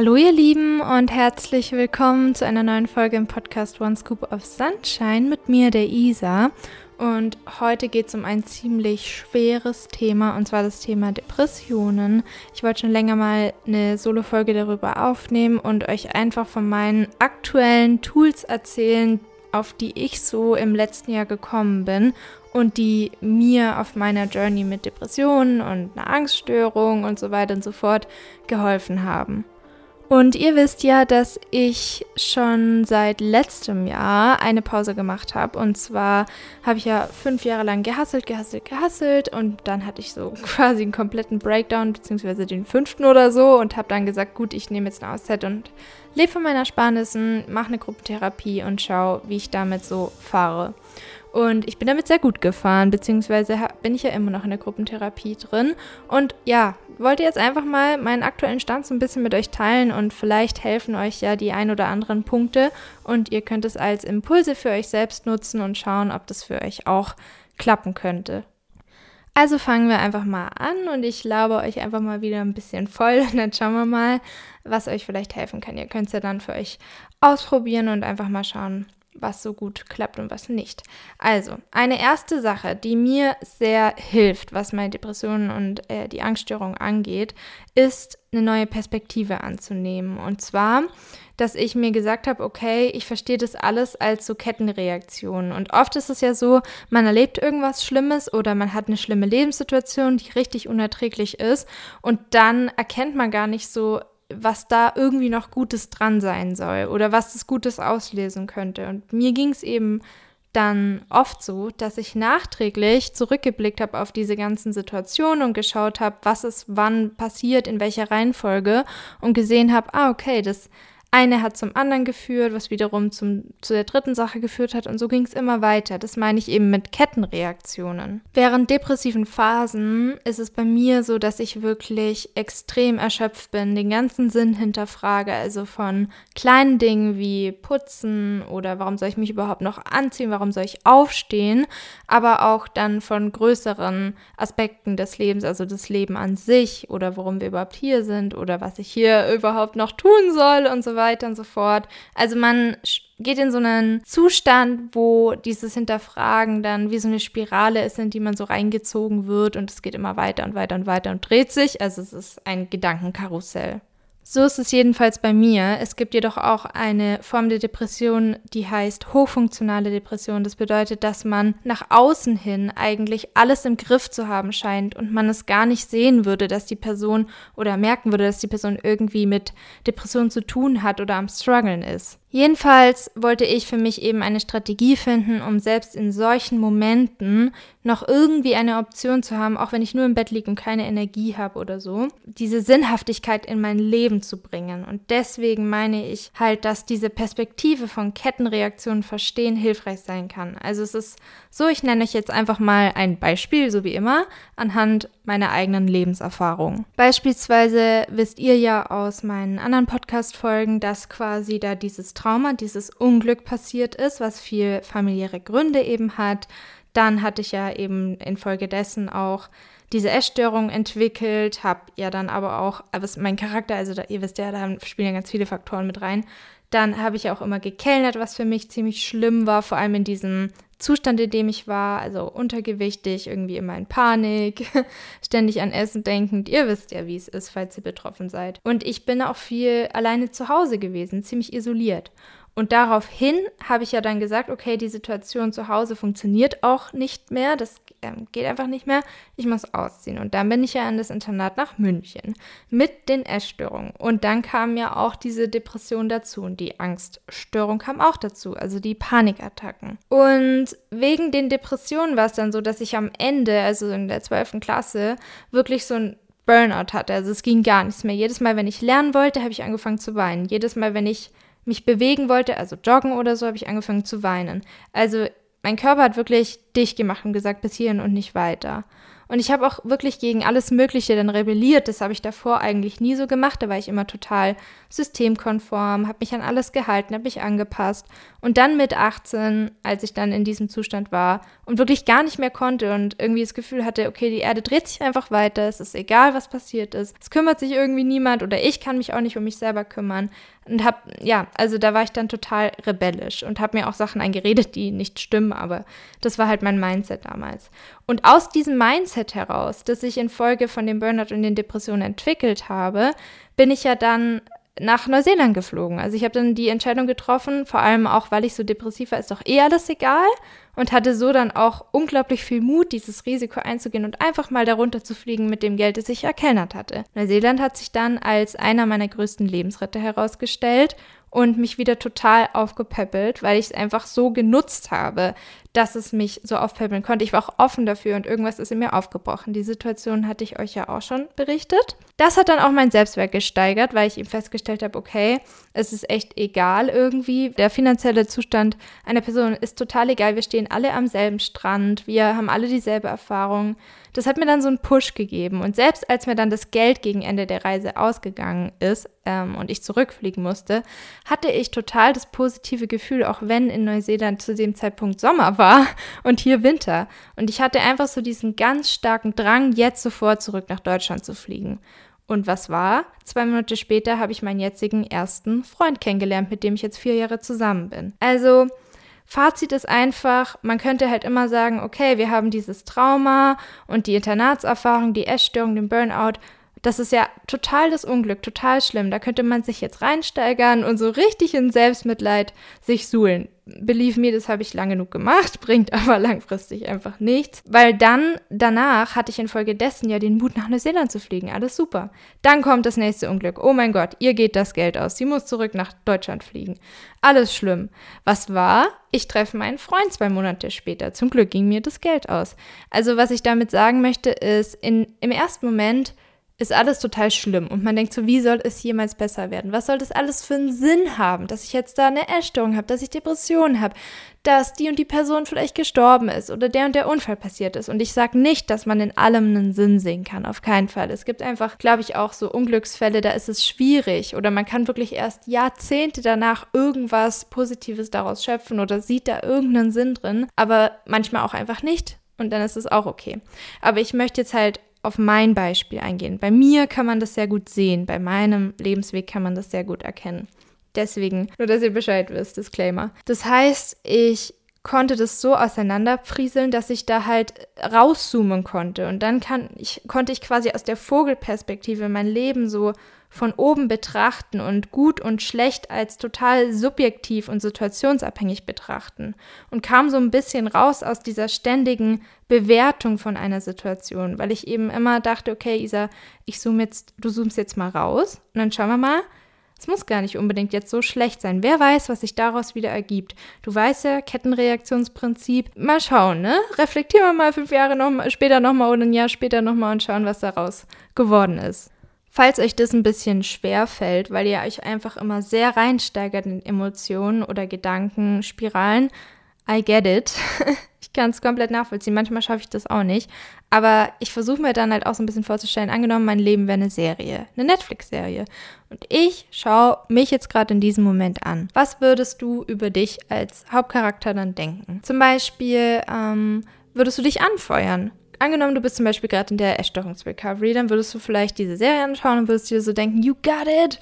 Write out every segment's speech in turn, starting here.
Hallo ihr Lieben und herzlich willkommen zu einer neuen Folge im Podcast One Scoop of Sunshine mit mir, der Isa. Und heute geht es um ein ziemlich schweres Thema und zwar das Thema Depressionen. Ich wollte schon länger mal eine Solo-Folge darüber aufnehmen und euch einfach von meinen aktuellen Tools erzählen, auf die ich so im letzten Jahr gekommen bin und die mir auf meiner Journey mit Depressionen und einer Angststörung und so weiter und so fort geholfen haben. Und ihr wisst ja, dass ich schon seit letztem Jahr eine Pause gemacht habe. Und zwar habe ich ja fünf Jahre lang gehasselt, gehasselt, gehasselt. Und dann hatte ich so quasi einen kompletten Breakdown, beziehungsweise den fünften oder so. Und habe dann gesagt, gut, ich nehme jetzt eine Auszeit und lebe von meinen Ersparnissen, mache eine Gruppentherapie und schaue, wie ich damit so fahre. Und ich bin damit sehr gut gefahren, beziehungsweise bin ich ja immer noch in der Gruppentherapie drin. Und ja, wollte jetzt einfach mal meinen aktuellen Stand so ein bisschen mit euch teilen und vielleicht helfen euch ja die ein oder anderen Punkte. Und ihr könnt es als Impulse für euch selbst nutzen und schauen, ob das für euch auch klappen könnte. Also fangen wir einfach mal an und ich laube euch einfach mal wieder ein bisschen voll und dann schauen wir mal, was euch vielleicht helfen kann. Ihr könnt es ja dann für euch ausprobieren und einfach mal schauen, was so gut klappt und was nicht. Also, eine erste Sache, die mir sehr hilft, was meine Depressionen und äh, die Angststörung angeht, ist eine neue Perspektive anzunehmen. Und zwar, dass ich mir gesagt habe, okay, ich verstehe das alles als so Kettenreaktionen. Und oft ist es ja so, man erlebt irgendwas Schlimmes oder man hat eine schlimme Lebenssituation, die richtig unerträglich ist. Und dann erkennt man gar nicht so, was da irgendwie noch Gutes dran sein soll oder was das Gutes auslesen könnte. Und mir ging es eben dann oft so, dass ich nachträglich zurückgeblickt habe auf diese ganzen Situationen und geschaut habe, was ist wann passiert, in welcher Reihenfolge und gesehen habe, ah, okay, das eine hat zum anderen geführt, was wiederum zum, zu der dritten Sache geführt hat und so ging es immer weiter. Das meine ich eben mit Kettenreaktionen. Während depressiven Phasen ist es bei mir so, dass ich wirklich extrem erschöpft bin, den ganzen Sinn hinterfrage, also von kleinen Dingen wie putzen oder warum soll ich mich überhaupt noch anziehen, warum soll ich aufstehen, aber auch dann von größeren Aspekten des Lebens, also das Leben an sich oder warum wir überhaupt hier sind oder was ich hier überhaupt noch tun soll und so weiter weiter und so fort. Also man geht in so einen Zustand, wo dieses Hinterfragen dann wie so eine Spirale ist, in die man so reingezogen wird und es geht immer weiter und weiter und weiter und dreht sich. Also es ist ein Gedankenkarussell. So ist es jedenfalls bei mir. Es gibt jedoch auch eine Form der Depression, die heißt hochfunktionale Depression. Das bedeutet, dass man nach außen hin eigentlich alles im Griff zu haben scheint und man es gar nicht sehen würde, dass die Person oder merken würde, dass die Person irgendwie mit Depression zu tun hat oder am Struggeln ist. Jedenfalls wollte ich für mich eben eine Strategie finden, um selbst in solchen Momenten noch irgendwie eine Option zu haben, auch wenn ich nur im Bett liege und keine Energie habe oder so, diese Sinnhaftigkeit in mein Leben zu bringen. Und deswegen meine ich halt, dass diese Perspektive von Kettenreaktionen verstehen hilfreich sein kann. Also es ist so, ich nenne euch jetzt einfach mal ein Beispiel, so wie immer, anhand meiner eigenen Lebenserfahrung. Beispielsweise wisst ihr ja aus meinen anderen Podcast-Folgen, dass quasi da dieses Trauma, dieses Unglück passiert ist, was viel familiäre Gründe eben hat. Dann hatte ich ja eben infolgedessen auch diese Essstörung entwickelt, habe ja dann aber auch, aber mein Charakter, also da, ihr wisst ja, da spielen ja ganz viele Faktoren mit rein. Dann habe ich auch immer gekellnert, was für mich ziemlich schlimm war, vor allem in diesem Zustand, in dem ich war, also untergewichtig, irgendwie immer in Panik, ständig an Essen denkend. Ihr wisst ja, wie es ist, falls ihr betroffen seid. Und ich bin auch viel alleine zu Hause gewesen, ziemlich isoliert. Und daraufhin habe ich ja dann gesagt, okay, die Situation zu Hause funktioniert auch nicht mehr, das ähm, geht einfach nicht mehr, ich muss ausziehen. Und dann bin ich ja an das Internat nach München mit den Essstörungen. Und dann kam ja auch diese Depression dazu und die Angststörung kam auch dazu, also die Panikattacken. Und wegen den Depressionen war es dann so, dass ich am Ende, also in der 12. Klasse, wirklich so ein Burnout hatte. Also es ging gar nichts mehr. Jedes Mal, wenn ich lernen wollte, habe ich angefangen zu weinen. Jedes Mal, wenn ich mich bewegen wollte, also joggen oder so, habe ich angefangen zu weinen. Also mein Körper hat wirklich dicht gemacht und gesagt, bis hierhin und nicht weiter. Und ich habe auch wirklich gegen alles Mögliche dann rebelliert. Das habe ich davor eigentlich nie so gemacht. Da war ich immer total systemkonform, habe mich an alles gehalten, habe mich angepasst. Und dann mit 18, als ich dann in diesem Zustand war und wirklich gar nicht mehr konnte und irgendwie das Gefühl hatte, okay, die Erde dreht sich einfach weiter, es ist egal, was passiert ist. Es kümmert sich irgendwie niemand oder ich kann mich auch nicht um mich selber kümmern. Und habe, ja, also da war ich dann total rebellisch und habe mir auch Sachen eingeredet, die nicht stimmen, aber das war halt mein Mindset damals. Und aus diesem Mindset heraus, das ich infolge von dem Burnout und den Depressionen entwickelt habe, bin ich ja dann nach Neuseeland geflogen. Also ich habe dann die Entscheidung getroffen, vor allem auch, weil ich so depressiv war, ist doch eh alles egal und hatte so dann auch unglaublich viel Mut, dieses Risiko einzugehen und einfach mal darunter zu fliegen mit dem Geld, das ich erkennert hatte. Neuseeland hat sich dann als einer meiner größten Lebensretter herausgestellt und mich wieder total aufgepäppelt, weil ich es einfach so genutzt habe, dass es mich so aufpäppeln konnte. Ich war auch offen dafür und irgendwas ist in mir aufgebrochen. Die Situation hatte ich euch ja auch schon berichtet. Das hat dann auch mein Selbstwert gesteigert, weil ich eben festgestellt habe, okay, es ist echt egal irgendwie. Der finanzielle Zustand einer Person ist total egal. Wir stehen alle am selben Strand. Wir haben alle dieselbe Erfahrung. Das hat mir dann so einen Push gegeben. Und selbst als mir dann das Geld gegen Ende der Reise ausgegangen ist ähm, und ich zurückfliegen musste, hatte ich total das positive Gefühl, auch wenn in Neuseeland zu dem Zeitpunkt Sommer war und hier Winter. Und ich hatte einfach so diesen ganz starken Drang, jetzt sofort zurück nach Deutschland zu fliegen. Und was war? Zwei Monate später habe ich meinen jetzigen ersten Freund kennengelernt, mit dem ich jetzt vier Jahre zusammen bin. Also Fazit ist einfach, man könnte halt immer sagen, okay, wir haben dieses Trauma und die Internatserfahrung, die Essstörung, den Burnout. Das ist ja total das Unglück, total schlimm. Da könnte man sich jetzt reinsteigern und so richtig in Selbstmitleid sich suhlen believe me, das habe ich lange genug gemacht, bringt aber langfristig einfach nichts. Weil dann, danach hatte ich infolgedessen ja den Mut, nach Neuseeland zu fliegen. Alles super. Dann kommt das nächste Unglück. Oh mein Gott, ihr geht das Geld aus. Sie muss zurück nach Deutschland fliegen. Alles schlimm. Was war? Ich treffe meinen Freund zwei Monate später. Zum Glück ging mir das Geld aus. Also, was ich damit sagen möchte, ist, in, im ersten Moment ist alles total schlimm und man denkt so, wie soll es jemals besser werden? Was soll das alles für einen Sinn haben, dass ich jetzt da eine Essstörung habe, dass ich Depressionen habe, dass die und die Person vielleicht gestorben ist oder der und der Unfall passiert ist. Und ich sage nicht, dass man in allem einen Sinn sehen kann, auf keinen Fall. Es gibt einfach, glaube ich, auch so Unglücksfälle, da ist es schwierig oder man kann wirklich erst Jahrzehnte danach irgendwas Positives daraus schöpfen oder sieht da irgendeinen Sinn drin, aber manchmal auch einfach nicht. Und dann ist es auch okay. Aber ich möchte jetzt halt auf mein Beispiel eingehen. Bei mir kann man das sehr gut sehen, bei meinem Lebensweg kann man das sehr gut erkennen. Deswegen, nur dass ihr Bescheid wisst, Disclaimer. Das heißt, ich konnte das so auseinanderprieseln, dass ich da halt rauszoomen konnte. Und dann kann ich, konnte ich quasi aus der Vogelperspektive mein Leben so von oben betrachten und gut und schlecht als total subjektiv und situationsabhängig betrachten und kam so ein bisschen raus aus dieser ständigen Bewertung von einer Situation, weil ich eben immer dachte, okay, Isa, ich zoome jetzt, du zoomst jetzt mal raus und dann schauen wir mal, es muss gar nicht unbedingt jetzt so schlecht sein. Wer weiß, was sich daraus wieder ergibt. Du weißt ja, Kettenreaktionsprinzip. Mal schauen, ne? Reflektieren wir mal fünf Jahre noch, später nochmal oder ein Jahr später nochmal und schauen, was daraus geworden ist. Falls euch das ein bisschen schwer fällt, weil ihr euch einfach immer sehr reinsteigert in Emotionen oder Gedanken, Spiralen, I get it. ich kann es komplett nachvollziehen. Manchmal schaffe ich das auch nicht. Aber ich versuche mir dann halt auch so ein bisschen vorzustellen, angenommen, mein Leben wäre eine Serie, eine Netflix-Serie. Und ich schaue mich jetzt gerade in diesem Moment an. Was würdest du über dich als Hauptcharakter dann denken? Zum Beispiel, ähm, würdest du dich anfeuern? Angenommen, du bist zum Beispiel gerade in der Essstörungsrecovery, dann würdest du vielleicht diese Serie anschauen und würdest dir so denken, you got it,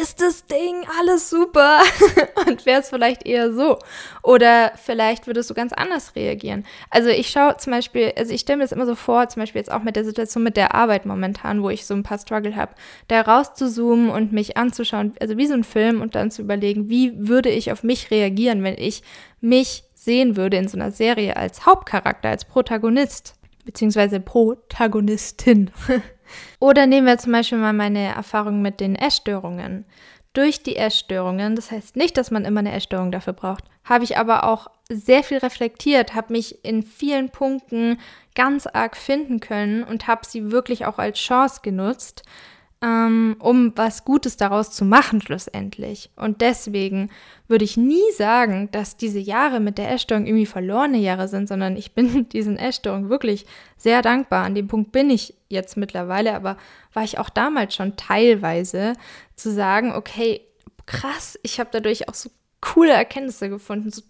ist das Ding alles super und wär's vielleicht eher so. Oder vielleicht würdest du ganz anders reagieren. Also ich schaue zum Beispiel, also ich stelle mir das immer so vor, zum Beispiel jetzt auch mit der Situation mit der Arbeit momentan, wo ich so ein paar Struggle habe, da rauszuzoomen und mich anzuschauen, also wie so ein Film und dann zu überlegen, wie würde ich auf mich reagieren, wenn ich mich sehen würde in so einer Serie als Hauptcharakter, als Protagonist beziehungsweise Protagonistin. Oder nehmen wir zum Beispiel mal meine Erfahrung mit den Essstörungen. Durch die Essstörungen, das heißt nicht, dass man immer eine Essstörung dafür braucht, habe ich aber auch sehr viel reflektiert, habe mich in vielen Punkten ganz arg finden können und habe sie wirklich auch als Chance genutzt, ähm, um was Gutes daraus zu machen schlussendlich. Und deswegen würde ich nie sagen, dass diese Jahre mit der Essstörung irgendwie verlorene Jahre sind, sondern ich bin diesen Essstörungen wirklich sehr dankbar. An dem Punkt bin ich jetzt mittlerweile, aber war ich auch damals schon teilweise zu sagen, okay, krass, ich habe dadurch auch so coole Erkenntnisse gefunden, so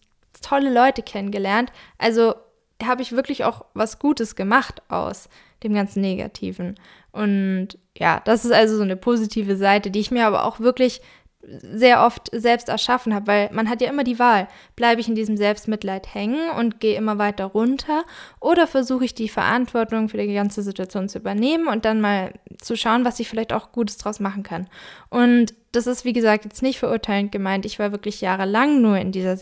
tolle Leute kennengelernt. Also habe ich wirklich auch was Gutes gemacht aus dem ganzen Negativen. Und ja, das ist also so eine positive Seite, die ich mir aber auch wirklich sehr oft selbst erschaffen habe, weil man hat ja immer die Wahl, bleibe ich in diesem Selbstmitleid hängen und gehe immer weiter runter oder versuche ich die Verantwortung für die ganze Situation zu übernehmen und dann mal zu schauen, was ich vielleicht auch Gutes draus machen kann. Und das ist, wie gesagt, jetzt nicht verurteilend gemeint. Ich war wirklich jahrelang nur in dieser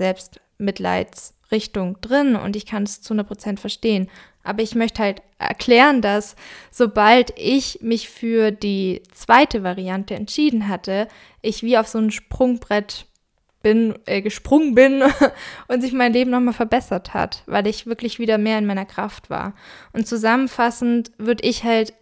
Selbstmitleidsrichtung drin und ich kann es zu 100% verstehen. Aber ich möchte halt erklären, dass sobald ich mich für die zweite Variante entschieden hatte, ich wie auf so ein Sprungbrett bin, äh, gesprungen bin und sich mein Leben nochmal verbessert hat, weil ich wirklich wieder mehr in meiner Kraft war. Und zusammenfassend würde ich halt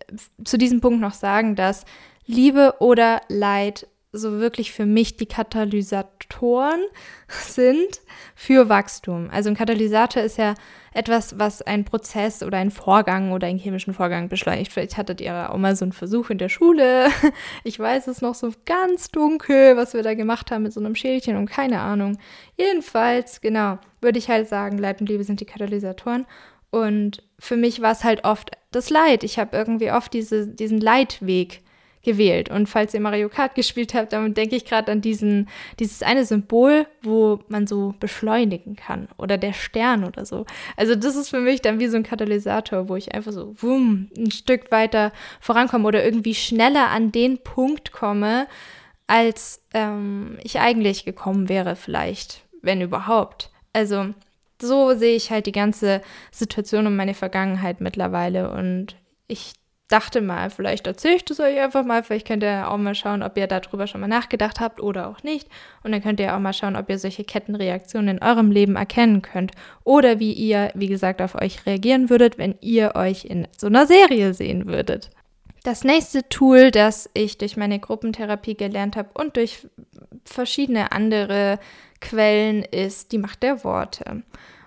zu diesem Punkt noch sagen, dass Liebe oder Leid so wirklich für mich die Katalysatoren sind für Wachstum. Also ein Katalysator ist ja etwas, was einen Prozess oder einen Vorgang oder einen chemischen Vorgang beschleunigt. Vielleicht hattet ihr auch mal so einen Versuch in der Schule. Ich weiß es noch so ganz dunkel, was wir da gemacht haben mit so einem Schälchen und keine Ahnung. Jedenfalls, genau, würde ich halt sagen, Leid und Liebe sind die Katalysatoren. Und für mich war es halt oft das Leid. Ich habe irgendwie oft diese, diesen Leidweg gewählt. Und falls ihr Mario Kart gespielt habt, dann denke ich gerade an diesen, dieses eine Symbol, wo man so beschleunigen kann. Oder der Stern oder so. Also das ist für mich dann wie so ein Katalysator, wo ich einfach so wumm, ein Stück weiter vorankomme oder irgendwie schneller an den Punkt komme, als ähm, ich eigentlich gekommen wäre, vielleicht, wenn überhaupt. Also so sehe ich halt die ganze Situation und meine Vergangenheit mittlerweile. Und ich dachte mal, vielleicht erzähle ich das euch einfach mal. Vielleicht könnt ihr auch mal schauen, ob ihr darüber schon mal nachgedacht habt oder auch nicht. Und dann könnt ihr auch mal schauen, ob ihr solche Kettenreaktionen in eurem Leben erkennen könnt. Oder wie ihr, wie gesagt, auf euch reagieren würdet, wenn ihr euch in so einer Serie sehen würdet. Das nächste Tool, das ich durch meine Gruppentherapie gelernt habe und durch verschiedene andere Quellen, ist die Macht der Worte.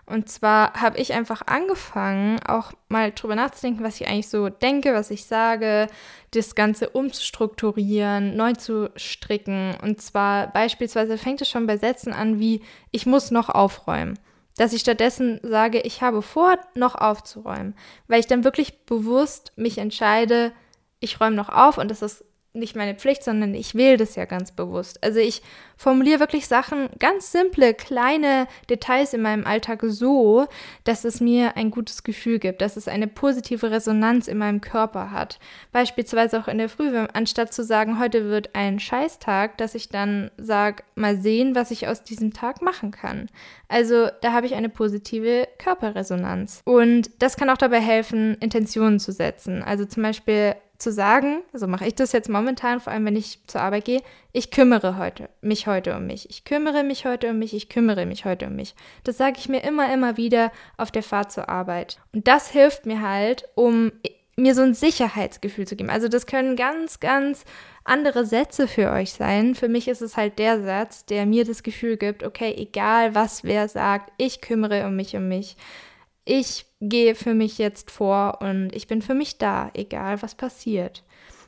Und zwar habe ich einfach angefangen, auch mal drüber nachzudenken, was ich eigentlich so denke, was ich sage, das Ganze umzustrukturieren, neu zu stricken. Und zwar beispielsweise fängt es schon bei Sätzen an wie, ich muss noch aufräumen. Dass ich stattdessen sage, ich habe vor, noch aufzuräumen. Weil ich dann wirklich bewusst mich entscheide, ich räume noch auf und das ist nicht meine Pflicht, sondern ich wähle das ja ganz bewusst. Also ich formuliere wirklich Sachen, ganz simple, kleine Details in meinem Alltag so, dass es mir ein gutes Gefühl gibt, dass es eine positive Resonanz in meinem Körper hat. Beispielsweise auch in der Früh, anstatt zu sagen, heute wird ein Scheißtag, dass ich dann sage, mal sehen, was ich aus diesem Tag machen kann. Also da habe ich eine positive Körperresonanz. Und das kann auch dabei helfen, Intentionen zu setzen. Also zum Beispiel zu sagen, so mache ich das jetzt momentan, vor allem wenn ich zur Arbeit gehe, ich kümmere heute, mich heute um mich. Ich kümmere mich heute um mich, ich kümmere mich heute um mich. Das sage ich mir immer, immer wieder auf der Fahrt zur Arbeit. Und das hilft mir halt, um mir so ein Sicherheitsgefühl zu geben. Also das können ganz, ganz andere Sätze für euch sein. Für mich ist es halt der Satz, der mir das Gefühl gibt, okay, egal was wer sagt, ich kümmere um mich um mich ich gehe für mich jetzt vor und ich bin für mich da, egal was passiert.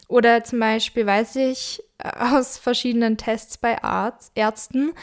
Oder zum Beispiel weiß ich äh, aus verschiedenen Tests bei Arzt, Ärzten,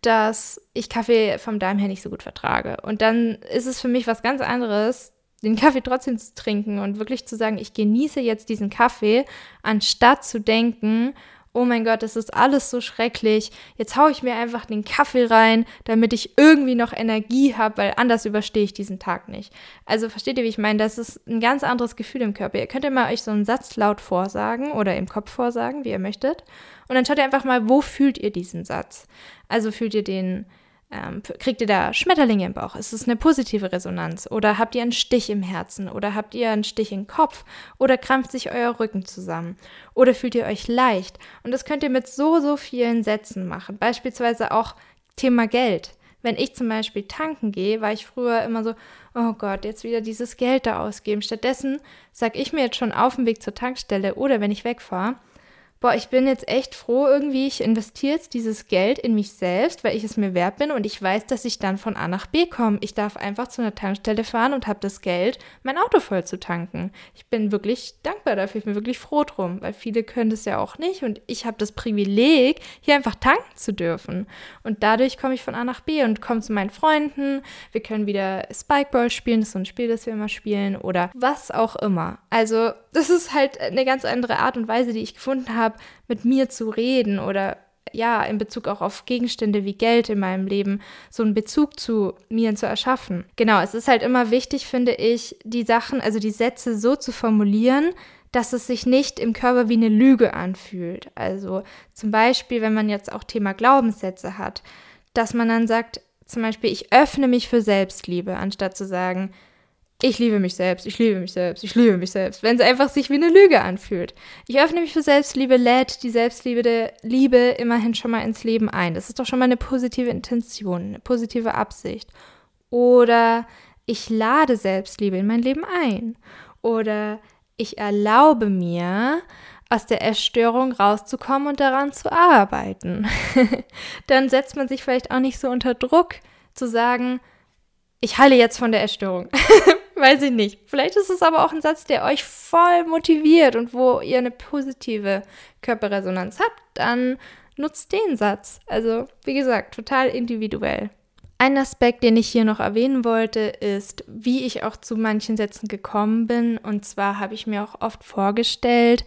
dass ich Kaffee vom Darm her nicht so gut vertrage. Und dann ist es für mich was ganz anderes, den Kaffee trotzdem zu trinken und wirklich zu sagen, ich genieße jetzt diesen Kaffee, anstatt zu denken, oh mein Gott, das ist alles so schrecklich. Jetzt haue ich mir einfach den Kaffee rein, damit ich irgendwie noch Energie habe, weil anders überstehe ich diesen Tag nicht. Also versteht ihr, wie ich meine? Das ist ein ganz anderes Gefühl im Körper. Ihr könnt ja mal euch so einen Satz laut vorsagen oder im Kopf vorsagen, wie ihr möchtet. Und dann schaut ihr einfach mal, wo fühlt ihr diesen Satz? Also fühlt ihr den ähm, kriegt ihr da Schmetterlinge im Bauch? Ist es eine positive Resonanz? Oder habt ihr einen Stich im Herzen? Oder habt ihr einen Stich im Kopf? Oder krampft sich euer Rücken zusammen? Oder fühlt ihr euch leicht? Und das könnt ihr mit so, so vielen Sätzen machen. Beispielsweise auch Thema Geld. Wenn ich zum Beispiel tanken gehe, war ich früher immer so, oh Gott, jetzt wieder dieses Geld da ausgeben. Stattdessen sage ich mir jetzt schon auf dem Weg zur Tankstelle oder wenn ich wegfahre, boah, ich bin jetzt echt froh irgendwie, ich investiere jetzt dieses Geld in mich selbst, weil ich es mir wert bin und ich weiß, dass ich dann von A nach B komme. Ich darf einfach zu einer Tankstelle fahren und habe das Geld, mein Auto voll zu tanken. Ich bin wirklich dankbar dafür, ich bin wirklich froh drum, weil viele können das ja auch nicht und ich habe das Privileg, hier einfach tanken zu dürfen. Und dadurch komme ich von A nach B und komme zu meinen Freunden. Wir können wieder Spikeball spielen, das ist so ein Spiel, das wir immer spielen oder was auch immer. Also das ist halt eine ganz andere Art und Weise, die ich gefunden habe, mit mir zu reden oder ja, in Bezug auch auf Gegenstände wie Geld in meinem Leben, so einen Bezug zu mir zu erschaffen. Genau, es ist halt immer wichtig, finde ich, die Sachen, also die Sätze so zu formulieren, dass es sich nicht im Körper wie eine Lüge anfühlt. Also zum Beispiel, wenn man jetzt auch Thema Glaubenssätze hat, dass man dann sagt, zum Beispiel, ich öffne mich für Selbstliebe, anstatt zu sagen, ich liebe mich selbst, ich liebe mich selbst, ich liebe mich selbst, wenn es einfach sich wie eine Lüge anfühlt. Ich öffne mich für Selbstliebe, lädt die Selbstliebe der Liebe immerhin schon mal ins Leben ein. Das ist doch schon mal eine positive Intention, eine positive Absicht. Oder ich lade Selbstliebe in mein Leben ein. Oder ich erlaube mir, aus der Erstörung rauszukommen und daran zu arbeiten. Dann setzt man sich vielleicht auch nicht so unter Druck zu sagen, ich heile jetzt von der Essstörung. Weiß ich nicht. Vielleicht ist es aber auch ein Satz, der euch voll motiviert und wo ihr eine positive Körperresonanz habt, dann nutzt den Satz. Also, wie gesagt, total individuell. Ein Aspekt, den ich hier noch erwähnen wollte, ist, wie ich auch zu manchen Sätzen gekommen bin. Und zwar habe ich mir auch oft vorgestellt,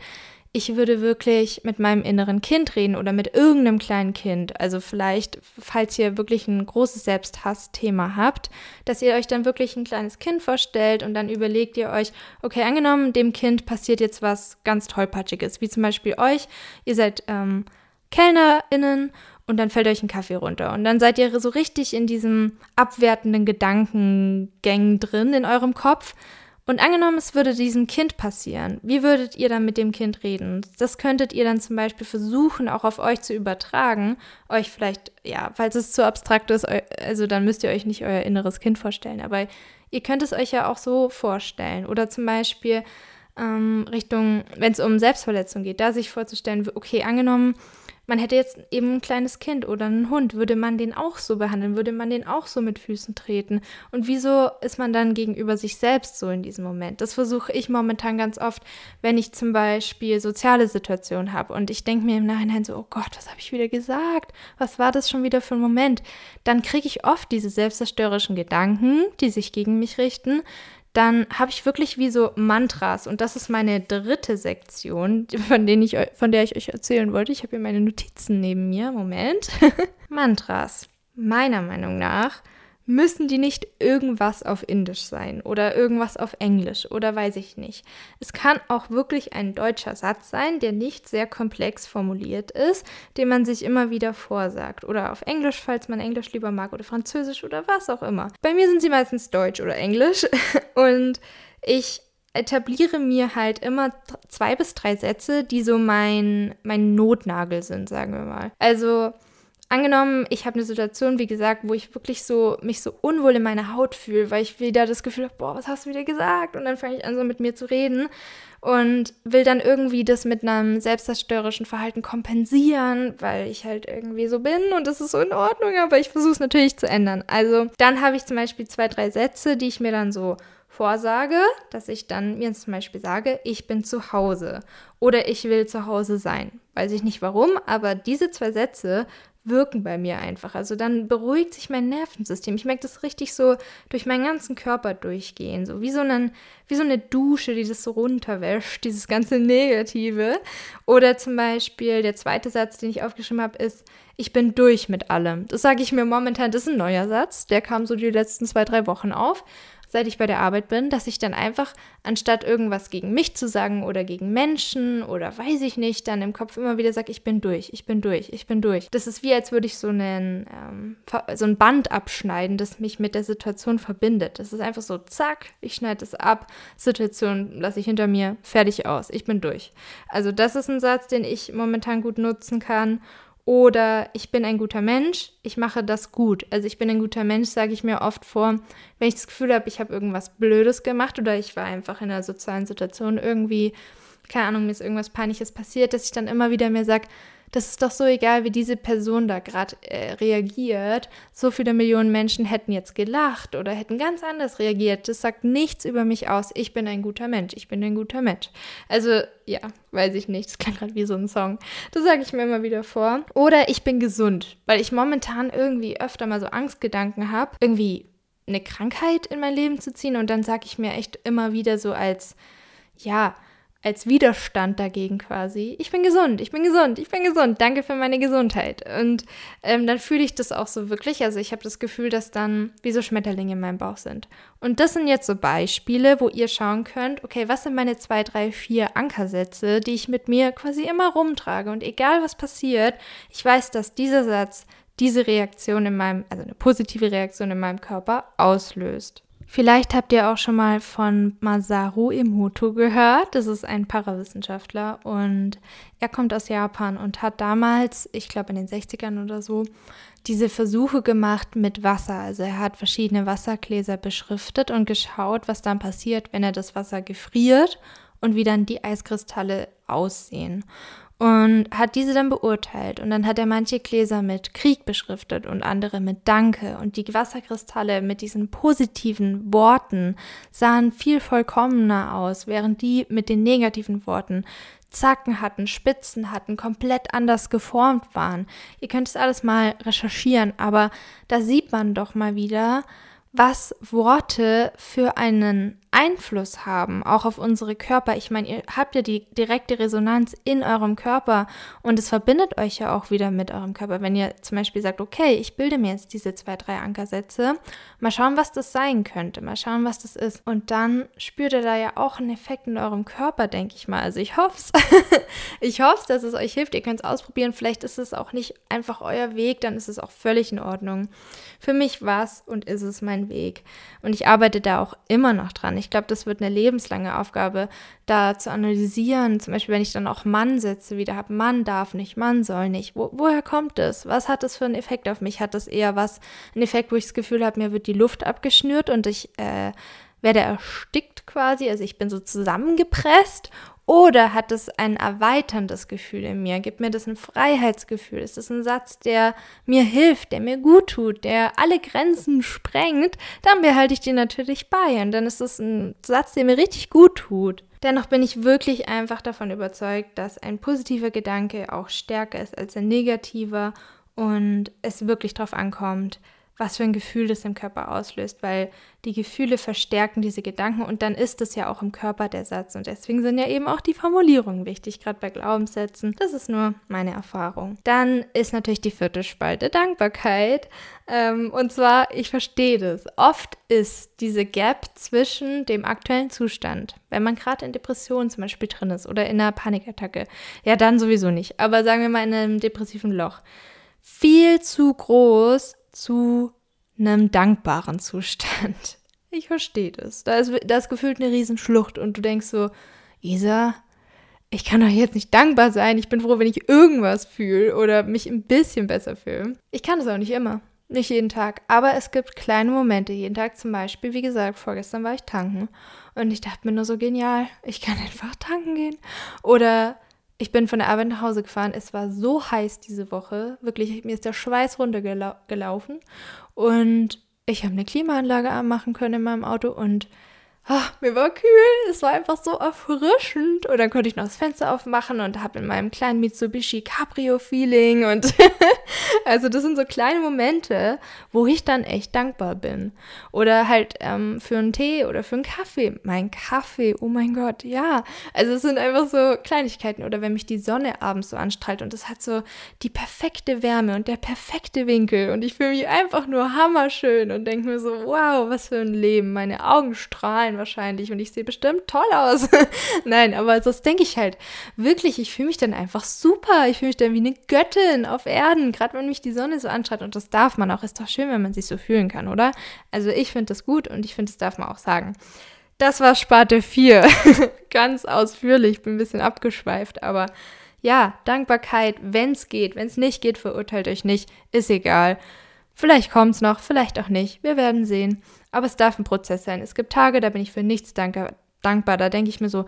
ich würde wirklich mit meinem inneren Kind reden oder mit irgendeinem kleinen Kind. Also vielleicht, falls ihr wirklich ein großes Selbsthassthema habt, dass ihr euch dann wirklich ein kleines Kind vorstellt und dann überlegt ihr euch, okay, angenommen, dem Kind passiert jetzt was ganz tollpatschiges, wie zum Beispiel euch. Ihr seid ähm, KellnerInnen und dann fällt euch ein Kaffee runter. Und dann seid ihr so richtig in diesem abwertenden Gedankengängen drin in eurem Kopf und angenommen, es würde diesem Kind passieren, wie würdet ihr dann mit dem Kind reden? Das könntet ihr dann zum Beispiel versuchen, auch auf euch zu übertragen. Euch vielleicht, ja, falls es zu abstrakt ist, also dann müsst ihr euch nicht euer inneres Kind vorstellen. Aber ihr könnt es euch ja auch so vorstellen. Oder zum Beispiel ähm, Richtung, wenn es um Selbstverletzung geht, da sich vorzustellen, okay, angenommen, man hätte jetzt eben ein kleines Kind oder einen Hund, würde man den auch so behandeln, würde man den auch so mit Füßen treten? Und wieso ist man dann gegenüber sich selbst so in diesem Moment? Das versuche ich momentan ganz oft, wenn ich zum Beispiel soziale Situationen habe und ich denke mir im Nachhinein so, oh Gott, was habe ich wieder gesagt? Was war das schon wieder für ein Moment? Dann kriege ich oft diese selbstzerstörerischen Gedanken, die sich gegen mich richten, dann habe ich wirklich wie so Mantras und das ist meine dritte Sektion, von, denen ich, von der ich euch erzählen wollte. Ich habe hier meine Notizen neben mir. Moment. Mantras. Meiner Meinung nach müssen die nicht irgendwas auf Indisch sein oder irgendwas auf Englisch oder weiß ich nicht. Es kann auch wirklich ein deutscher Satz sein, der nicht sehr komplex formuliert ist, den man sich immer wieder vorsagt. Oder auf Englisch, falls man Englisch lieber mag oder Französisch oder was auch immer. Bei mir sind sie meistens Deutsch oder Englisch und ich etabliere mir halt immer zwei bis drei Sätze, die so mein, mein Notnagel sind, sagen wir mal. Also angenommen, ich habe eine Situation, wie gesagt, wo ich wirklich so mich so unwohl in meiner Haut fühle, weil ich wieder das Gefühl habe, boah, was hast du wieder gesagt? Und dann fange ich an, so mit mir zu reden und will dann irgendwie das mit einem selbstzerstörerischen Verhalten kompensieren, weil ich halt irgendwie so bin und das ist so in Ordnung, aber ich versuche es natürlich zu ändern. Also dann habe ich zum Beispiel zwei, drei Sätze, die ich mir dann so vorsage, dass ich dann mir zum Beispiel sage, ich bin zu Hause oder ich will zu Hause sein. Weiß ich nicht warum, aber diese zwei Sätze wirken bei mir einfach. Also dann beruhigt sich mein Nervensystem. Ich merke das richtig so durch meinen ganzen Körper durchgehen. So wie so, einen, wie so eine Dusche, die das so runterwäscht, dieses ganze Negative. Oder zum Beispiel der zweite Satz, den ich aufgeschrieben habe, ist, ich bin durch mit allem. Das sage ich mir momentan, das ist ein neuer Satz. Der kam so die letzten zwei, drei Wochen auf seit ich bei der Arbeit bin, dass ich dann einfach, anstatt irgendwas gegen mich zu sagen oder gegen Menschen oder weiß ich nicht, dann im Kopf immer wieder sage, ich bin durch, ich bin durch, ich bin durch. Das ist wie, als würde ich so, einen, ähm, so ein Band abschneiden, das mich mit der Situation verbindet. Das ist einfach so, zack, ich schneide es ab, Situation lasse ich hinter mir, fertig aus, ich bin durch. Also das ist ein Satz, den ich momentan gut nutzen kann oder ich bin ein guter Mensch, ich mache das gut. Also ich bin ein guter Mensch, sage ich mir oft vor, wenn ich das Gefühl habe, ich habe irgendwas Blödes gemacht oder ich war einfach in einer sozialen Situation irgendwie keine Ahnung, mir ist irgendwas Peinliches passiert, dass ich dann immer wieder mir sage, das ist doch so egal, wie diese Person da gerade äh, reagiert. So viele Millionen Menschen hätten jetzt gelacht oder hätten ganz anders reagiert. Das sagt nichts über mich aus. Ich bin ein guter Mensch. Ich bin ein guter Mensch. Also, ja, weiß ich nicht. Das klang gerade wie so ein Song. Das sage ich mir immer wieder vor. Oder ich bin gesund, weil ich momentan irgendwie öfter mal so Angstgedanken habe. Irgendwie eine Krankheit in mein Leben zu ziehen. Und dann sage ich mir echt immer wieder so als, ja, als Widerstand dagegen quasi, ich bin gesund, ich bin gesund, ich bin gesund, danke für meine Gesundheit. Und ähm, dann fühle ich das auch so wirklich. Also ich habe das Gefühl, dass dann wie so Schmetterlinge in meinem Bauch sind. Und das sind jetzt so Beispiele, wo ihr schauen könnt, okay, was sind meine zwei, drei, vier Ankersätze, die ich mit mir quasi immer rumtrage. Und egal was passiert, ich weiß, dass dieser Satz diese Reaktion in meinem, also eine positive Reaktion in meinem Körper auslöst. Vielleicht habt ihr auch schon mal von Masaru Emoto gehört. Das ist ein Parawissenschaftler und er kommt aus Japan und hat damals, ich glaube in den 60ern oder so, diese Versuche gemacht mit Wasser. Also er hat verschiedene Wassergläser beschriftet und geschaut, was dann passiert, wenn er das Wasser gefriert und wie dann die Eiskristalle aussehen und hat diese dann beurteilt. Und dann hat er manche Gläser mit Krieg beschriftet und andere mit Danke. Und die Wasserkristalle mit diesen positiven Worten sahen viel vollkommener aus, während die mit den negativen Worten Zacken hatten, Spitzen hatten, komplett anders geformt waren. Ihr könnt es alles mal recherchieren, aber da sieht man doch mal wieder, was Worte für einen Einfluss haben, auch auf unsere Körper. Ich meine, ihr habt ja die direkte Resonanz in eurem Körper und es verbindet euch ja auch wieder mit eurem Körper. Wenn ihr zum Beispiel sagt, okay, ich bilde mir jetzt diese zwei, drei Ankersätze, mal schauen, was das sein könnte, mal schauen, was das ist. Und dann spürt ihr da ja auch einen Effekt in eurem Körper, denke ich mal. Also ich hoffe es. ich hoffe dass es euch hilft. Ihr könnt es ausprobieren. Vielleicht ist es auch nicht einfach euer Weg, dann ist es auch völlig in Ordnung. Für mich war es und ist es mein Weg. Und ich arbeite da auch immer noch dran. Ich glaube, das wird eine lebenslange Aufgabe, da zu analysieren. Zum Beispiel, wenn ich dann auch Mann-Sätze wieder habe. Mann darf nicht, Mann soll nicht. Wo, woher kommt es? Was hat das für einen Effekt auf mich? Hat das eher was, einen Effekt, wo ich das Gefühl habe, mir wird die Luft abgeschnürt und ich äh, werde erstickt quasi? Also ich bin so zusammengepresst oder hat es ein erweiterndes Gefühl in mir? Gibt mir das ein Freiheitsgefühl? Ist das ein Satz, der mir hilft, der mir gut tut, der alle Grenzen sprengt? Dann behalte ich den natürlich bei. Und dann ist es ein Satz, der mir richtig gut tut. Dennoch bin ich wirklich einfach davon überzeugt, dass ein positiver Gedanke auch stärker ist als ein negativer und es wirklich darauf ankommt, was für ein Gefühl das im Körper auslöst, weil die Gefühle verstärken diese Gedanken und dann ist es ja auch im Körper der Satz und deswegen sind ja eben auch die Formulierungen wichtig, gerade bei Glaubenssätzen. Das ist nur meine Erfahrung. Dann ist natürlich die vierte Spalte Dankbarkeit ähm, und zwar, ich verstehe das. Oft ist diese Gap zwischen dem aktuellen Zustand, wenn man gerade in Depressionen zum Beispiel drin ist oder in einer Panikattacke, ja dann sowieso nicht, aber sagen wir mal in einem depressiven Loch, viel zu groß zu einem dankbaren Zustand. Ich verstehe das. Da ist, da ist gefühlt eine Riesenschlucht und du denkst so, Isa, ich kann doch jetzt nicht dankbar sein. Ich bin froh, wenn ich irgendwas fühle oder mich ein bisschen besser fühle. Ich kann das auch nicht immer. Nicht jeden Tag. Aber es gibt kleine Momente jeden Tag. Zum Beispiel, wie gesagt, vorgestern war ich tanken. Und ich dachte mir nur so genial, ich kann einfach tanken gehen. Oder ich bin von der Arbeit nach Hause gefahren. Es war so heiß diese Woche. Wirklich, mir ist der Schweiß runtergelaufen. Und ich habe eine Klimaanlage anmachen können in meinem Auto und ach, mir war kühl. Es war einfach so erfrischend. Und dann konnte ich noch das Fenster aufmachen und habe in meinem kleinen Mitsubishi Cabrio-Feeling. Und also das sind so kleine Momente, wo ich dann echt dankbar bin. Oder halt ähm, für einen Tee oder für einen Kaffee. Mein Kaffee, oh mein Gott, ja. Also es sind einfach so Kleinigkeiten. Oder wenn mich die Sonne abends so anstrahlt und es hat so die perfekte Wärme und der perfekte Winkel. Und ich fühle mich einfach nur hammerschön und denke mir so, wow, was für ein Leben. Meine Augen strahlen wahrscheinlich und ich sehe bestimmt toll aus. Nein, aber das denke ich halt. Wirklich, ich fühle mich dann einfach super. Ich fühle mich dann wie eine Göttin auf Erden, gerade wenn mich die Sonne so anschaut. Und das darf man auch. Ist doch schön, wenn man sich so fühlen kann, oder? Also ich finde das gut und ich finde, das darf man auch sagen. Das war Sparte 4. Ganz ausführlich, bin ein bisschen abgeschweift, aber ja, Dankbarkeit, wenn es geht. Wenn es nicht geht, verurteilt euch nicht. Ist egal. Vielleicht kommt es noch, vielleicht auch nicht. Wir werden sehen. Aber es darf ein Prozess sein. Es gibt Tage, da bin ich für nichts dankbar. Da denke ich mir so,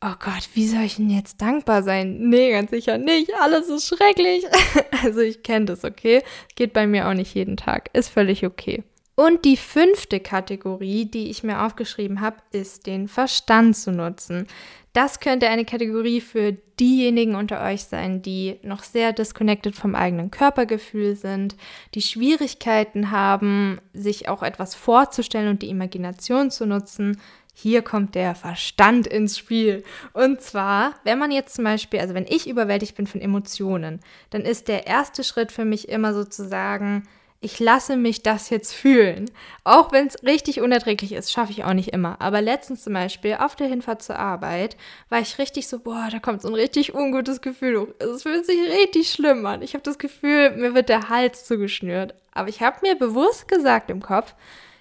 oh Gott, wie soll ich denn jetzt dankbar sein? Nee, ganz sicher nicht. Alles ist schrecklich. also ich kenne das, okay? Geht bei mir auch nicht jeden Tag. Ist völlig okay. Und die fünfte Kategorie, die ich mir aufgeschrieben habe, ist den Verstand zu nutzen. Das könnte eine Kategorie für diejenigen unter euch sein, die noch sehr disconnected vom eigenen Körpergefühl sind, die Schwierigkeiten haben, sich auch etwas vorzustellen und die Imagination zu nutzen. Hier kommt der Verstand ins Spiel. Und zwar, wenn man jetzt zum Beispiel, also wenn ich überwältigt bin von Emotionen, dann ist der erste Schritt für mich immer sozusagen, ich lasse mich das jetzt fühlen. Auch wenn es richtig unerträglich ist, schaffe ich auch nicht immer. Aber letztens zum Beispiel auf der Hinfahrt zur Arbeit war ich richtig so, boah, da kommt so ein richtig ungutes Gefühl hoch. Es fühlt sich richtig schlimm an. Ich habe das Gefühl, mir wird der Hals zugeschnürt. Aber ich habe mir bewusst gesagt im Kopf,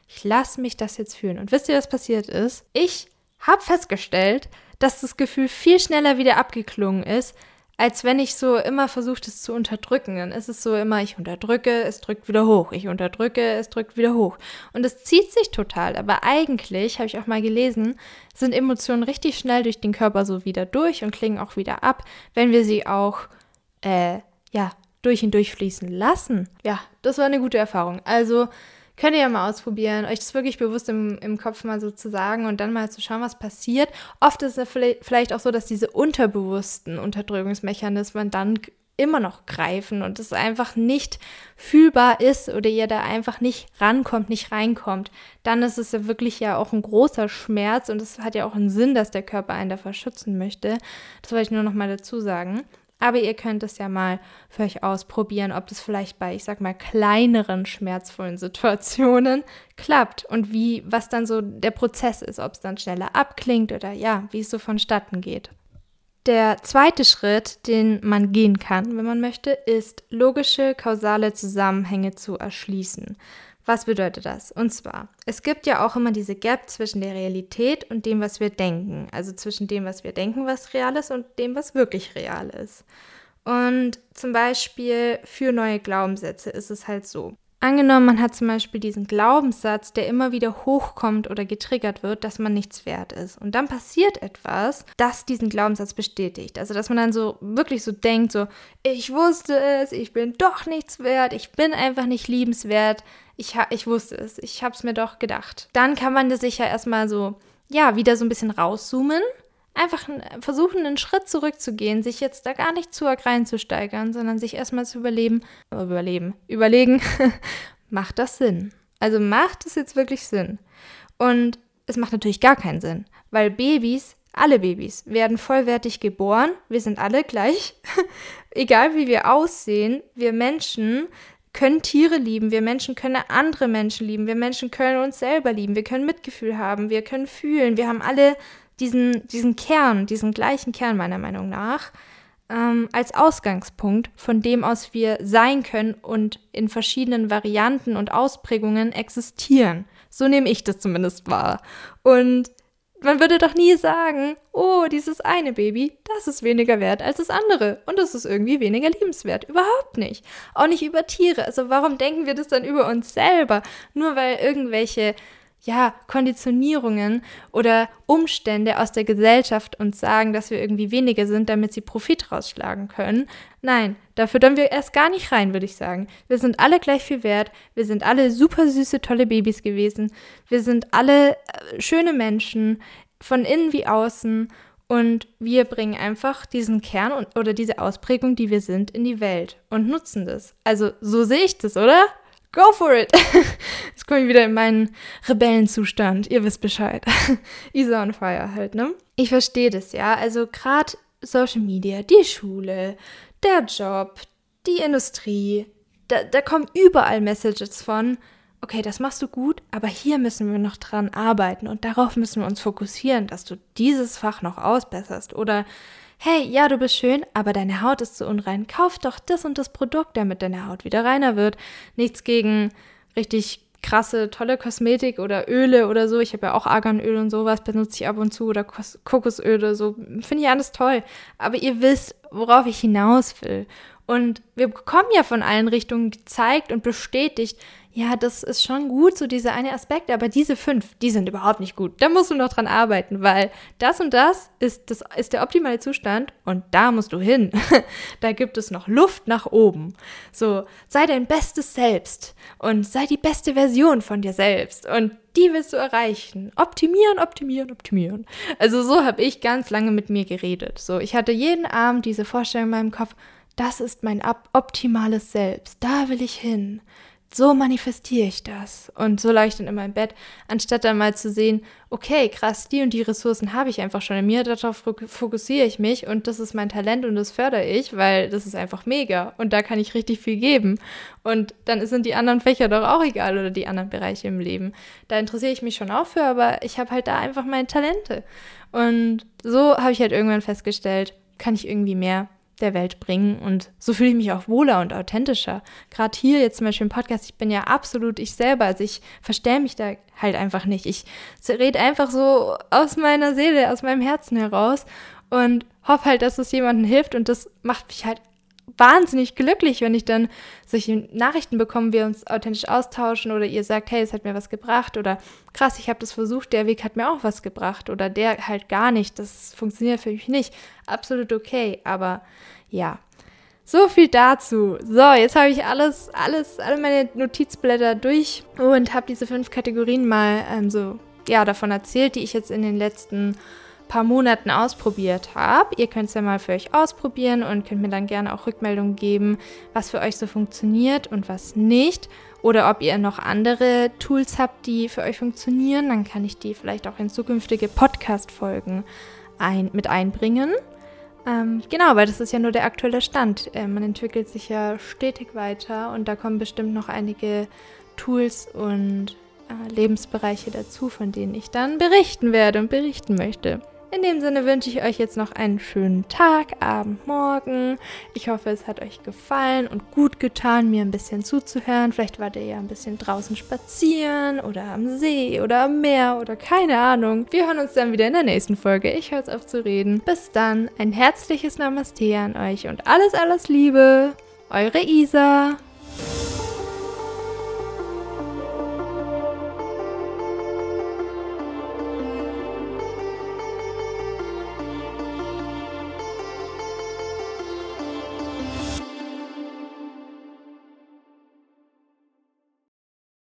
ich lasse mich das jetzt fühlen. Und wisst ihr, was passiert ist? Ich habe festgestellt, dass das Gefühl viel schneller wieder abgeklungen ist, als wenn ich so immer versucht, es zu unterdrücken. Dann ist es so immer, ich unterdrücke, es drückt wieder hoch. Ich unterdrücke, es drückt wieder hoch. Und es zieht sich total. Aber eigentlich, habe ich auch mal gelesen, sind Emotionen richtig schnell durch den Körper so wieder durch und klingen auch wieder ab, wenn wir sie auch, äh, ja, durch und durch fließen lassen. Ja, das war eine gute Erfahrung. Also, Könnt ihr ja mal ausprobieren, euch das wirklich bewusst im, im Kopf mal so zu sagen und dann mal zu schauen, was passiert. Oft ist es vielleicht auch so, dass diese unterbewussten Unterdrückungsmechanismen dann immer noch greifen und es einfach nicht fühlbar ist oder ihr da einfach nicht rankommt, nicht reinkommt, dann ist es ja wirklich ja auch ein großer Schmerz und es hat ja auch einen Sinn, dass der Körper einen davor schützen möchte. Das wollte ich nur noch mal dazu sagen. Aber ihr könnt es ja mal für euch ausprobieren, ob das vielleicht bei, ich sag mal, kleineren schmerzvollen Situationen klappt und wie, was dann so der Prozess ist, ob es dann schneller abklingt oder ja, wie es so vonstatten geht. Der zweite Schritt, den man gehen kann, wenn man möchte, ist logische kausale Zusammenhänge zu erschließen. Was bedeutet das? Und zwar, es gibt ja auch immer diese Gap zwischen der Realität und dem, was wir denken. Also zwischen dem, was wir denken, was real ist, und dem, was wirklich real ist. Und zum Beispiel für neue Glaubenssätze ist es halt so. Angenommen, man hat zum Beispiel diesen Glaubenssatz, der immer wieder hochkommt oder getriggert wird, dass man nichts wert ist. Und dann passiert etwas, das diesen Glaubenssatz bestätigt. Also, dass man dann so wirklich so denkt, so, ich wusste es, ich bin doch nichts wert, ich bin einfach nicht liebenswert, ich, ich wusste es, ich habe es mir doch gedacht. Dann kann man sich ja erstmal so, ja, wieder so ein bisschen rauszoomen einfach versuchen, einen Schritt zurückzugehen, sich jetzt da gar nicht zu arg reinzusteigern, sondern sich erstmal zu überleben, überleben, überlegen, macht das Sinn? Also macht es jetzt wirklich Sinn? Und es macht natürlich gar keinen Sinn, weil Babys, alle Babys, werden vollwertig geboren. Wir sind alle gleich. Egal wie wir aussehen, wir Menschen können Tiere lieben, wir Menschen können andere Menschen lieben, wir Menschen können uns selber lieben, wir können Mitgefühl haben, wir können fühlen, wir haben alle diesen, diesen Kern, diesen gleichen Kern meiner Meinung nach, ähm, als Ausgangspunkt, von dem aus wir sein können und in verschiedenen Varianten und Ausprägungen existieren. So nehme ich das zumindest wahr. Und man würde doch nie sagen, oh, dieses eine Baby, das ist weniger wert als das andere und das ist irgendwie weniger liebenswert. Überhaupt nicht. Auch nicht über Tiere. Also warum denken wir das dann über uns selber? Nur weil irgendwelche ja, Konditionierungen oder Umstände aus der Gesellschaft uns sagen, dass wir irgendwie weniger sind, damit sie Profit rausschlagen können. Nein, dafür dann wir erst gar nicht rein, würde ich sagen. Wir sind alle gleich viel wert. Wir sind alle super süße, tolle Babys gewesen. Wir sind alle äh, schöne Menschen, von innen wie außen. Und wir bringen einfach diesen Kern oder diese Ausprägung, die wir sind, in die Welt und nutzen das. Also so sehe ich das, oder? Go for it! Jetzt komme ich wieder in meinen Rebellenzustand. Ihr wisst Bescheid. Isa on fire halt, ne? Ich verstehe das, ja. Also gerade Social Media, die Schule, der Job, die Industrie, da, da kommen überall Messages von, okay, das machst du gut, aber hier müssen wir noch dran arbeiten und darauf müssen wir uns fokussieren, dass du dieses Fach noch ausbesserst. Oder hey, ja, du bist schön, aber deine Haut ist zu unrein. Kauf doch das und das Produkt, damit deine Haut wieder reiner wird. Nichts gegen richtig krasse, tolle Kosmetik oder Öle oder so. Ich habe ja auch Arganöl und sowas, benutze ich ab und zu oder Kokosöle, so finde ich alles toll. Aber ihr wisst, worauf ich hinaus will. Und wir bekommen ja von allen Richtungen gezeigt und bestätigt, ja, das ist schon gut, so diese eine Aspekt, aber diese fünf, die sind überhaupt nicht gut. Da musst du noch dran arbeiten, weil das und das ist, das ist der optimale Zustand und da musst du hin. da gibt es noch Luft nach oben. So, sei dein bestes Selbst und sei die beste Version von dir selbst und die willst du erreichen. Optimieren, optimieren, optimieren. Also so habe ich ganz lange mit mir geredet. So, ich hatte jeden Abend diese Vorstellung in meinem Kopf, das ist mein optimales Selbst, da will ich hin so manifestiere ich das. Und so lag ich dann in meinem Bett, anstatt dann mal zu sehen, okay, krass, die und die Ressourcen habe ich einfach schon in mir, darauf fokussiere ich mich und das ist mein Talent und das fördere ich, weil das ist einfach mega und da kann ich richtig viel geben. Und dann sind die anderen Fächer doch auch egal oder die anderen Bereiche im Leben. Da interessiere ich mich schon auch für, aber ich habe halt da einfach meine Talente. Und so habe ich halt irgendwann festgestellt, kann ich irgendwie mehr der Welt bringen. Und so fühle ich mich auch wohler und authentischer. Gerade hier jetzt zum Beispiel im Podcast, ich bin ja absolut ich selber. Also ich verstehe mich da halt einfach nicht. Ich rede einfach so aus meiner Seele, aus meinem Herzen heraus und hoffe halt, dass es jemandem hilft. Und das macht mich halt wahnsinnig glücklich, wenn ich dann solche Nachrichten bekomme, wir uns authentisch austauschen oder ihr sagt, hey, es hat mir was gebracht oder krass, ich habe das versucht, der Weg hat mir auch was gebracht oder der halt gar nicht, das funktioniert für mich nicht. Absolut okay, aber ja. So viel dazu. So, jetzt habe ich alles, alles, alle meine Notizblätter durch und habe diese fünf Kategorien mal ähm, so, ja, davon erzählt, die ich jetzt in den letzten paar Monaten ausprobiert habe. Ihr könnt es ja mal für euch ausprobieren und könnt mir dann gerne auch Rückmeldungen geben, was für euch so funktioniert und was nicht. Oder ob ihr noch andere Tools habt, die für euch funktionieren. Dann kann ich die vielleicht auch in zukünftige Podcast-Folgen ein, mit einbringen. Ähm, genau, weil das ist ja nur der aktuelle Stand. Äh, man entwickelt sich ja stetig weiter und da kommen bestimmt noch einige Tools und äh, Lebensbereiche dazu, von denen ich dann berichten werde und berichten möchte. In dem Sinne wünsche ich euch jetzt noch einen schönen Tag, Abend, Morgen. Ich hoffe, es hat euch gefallen und gut getan, mir ein bisschen zuzuhören. Vielleicht wart ihr ja ein bisschen draußen spazieren oder am See oder am Meer oder keine Ahnung. Wir hören uns dann wieder in der nächsten Folge. Ich höre jetzt auf zu reden. Bis dann, ein herzliches Namaste an euch und alles, alles Liebe. Eure Isa.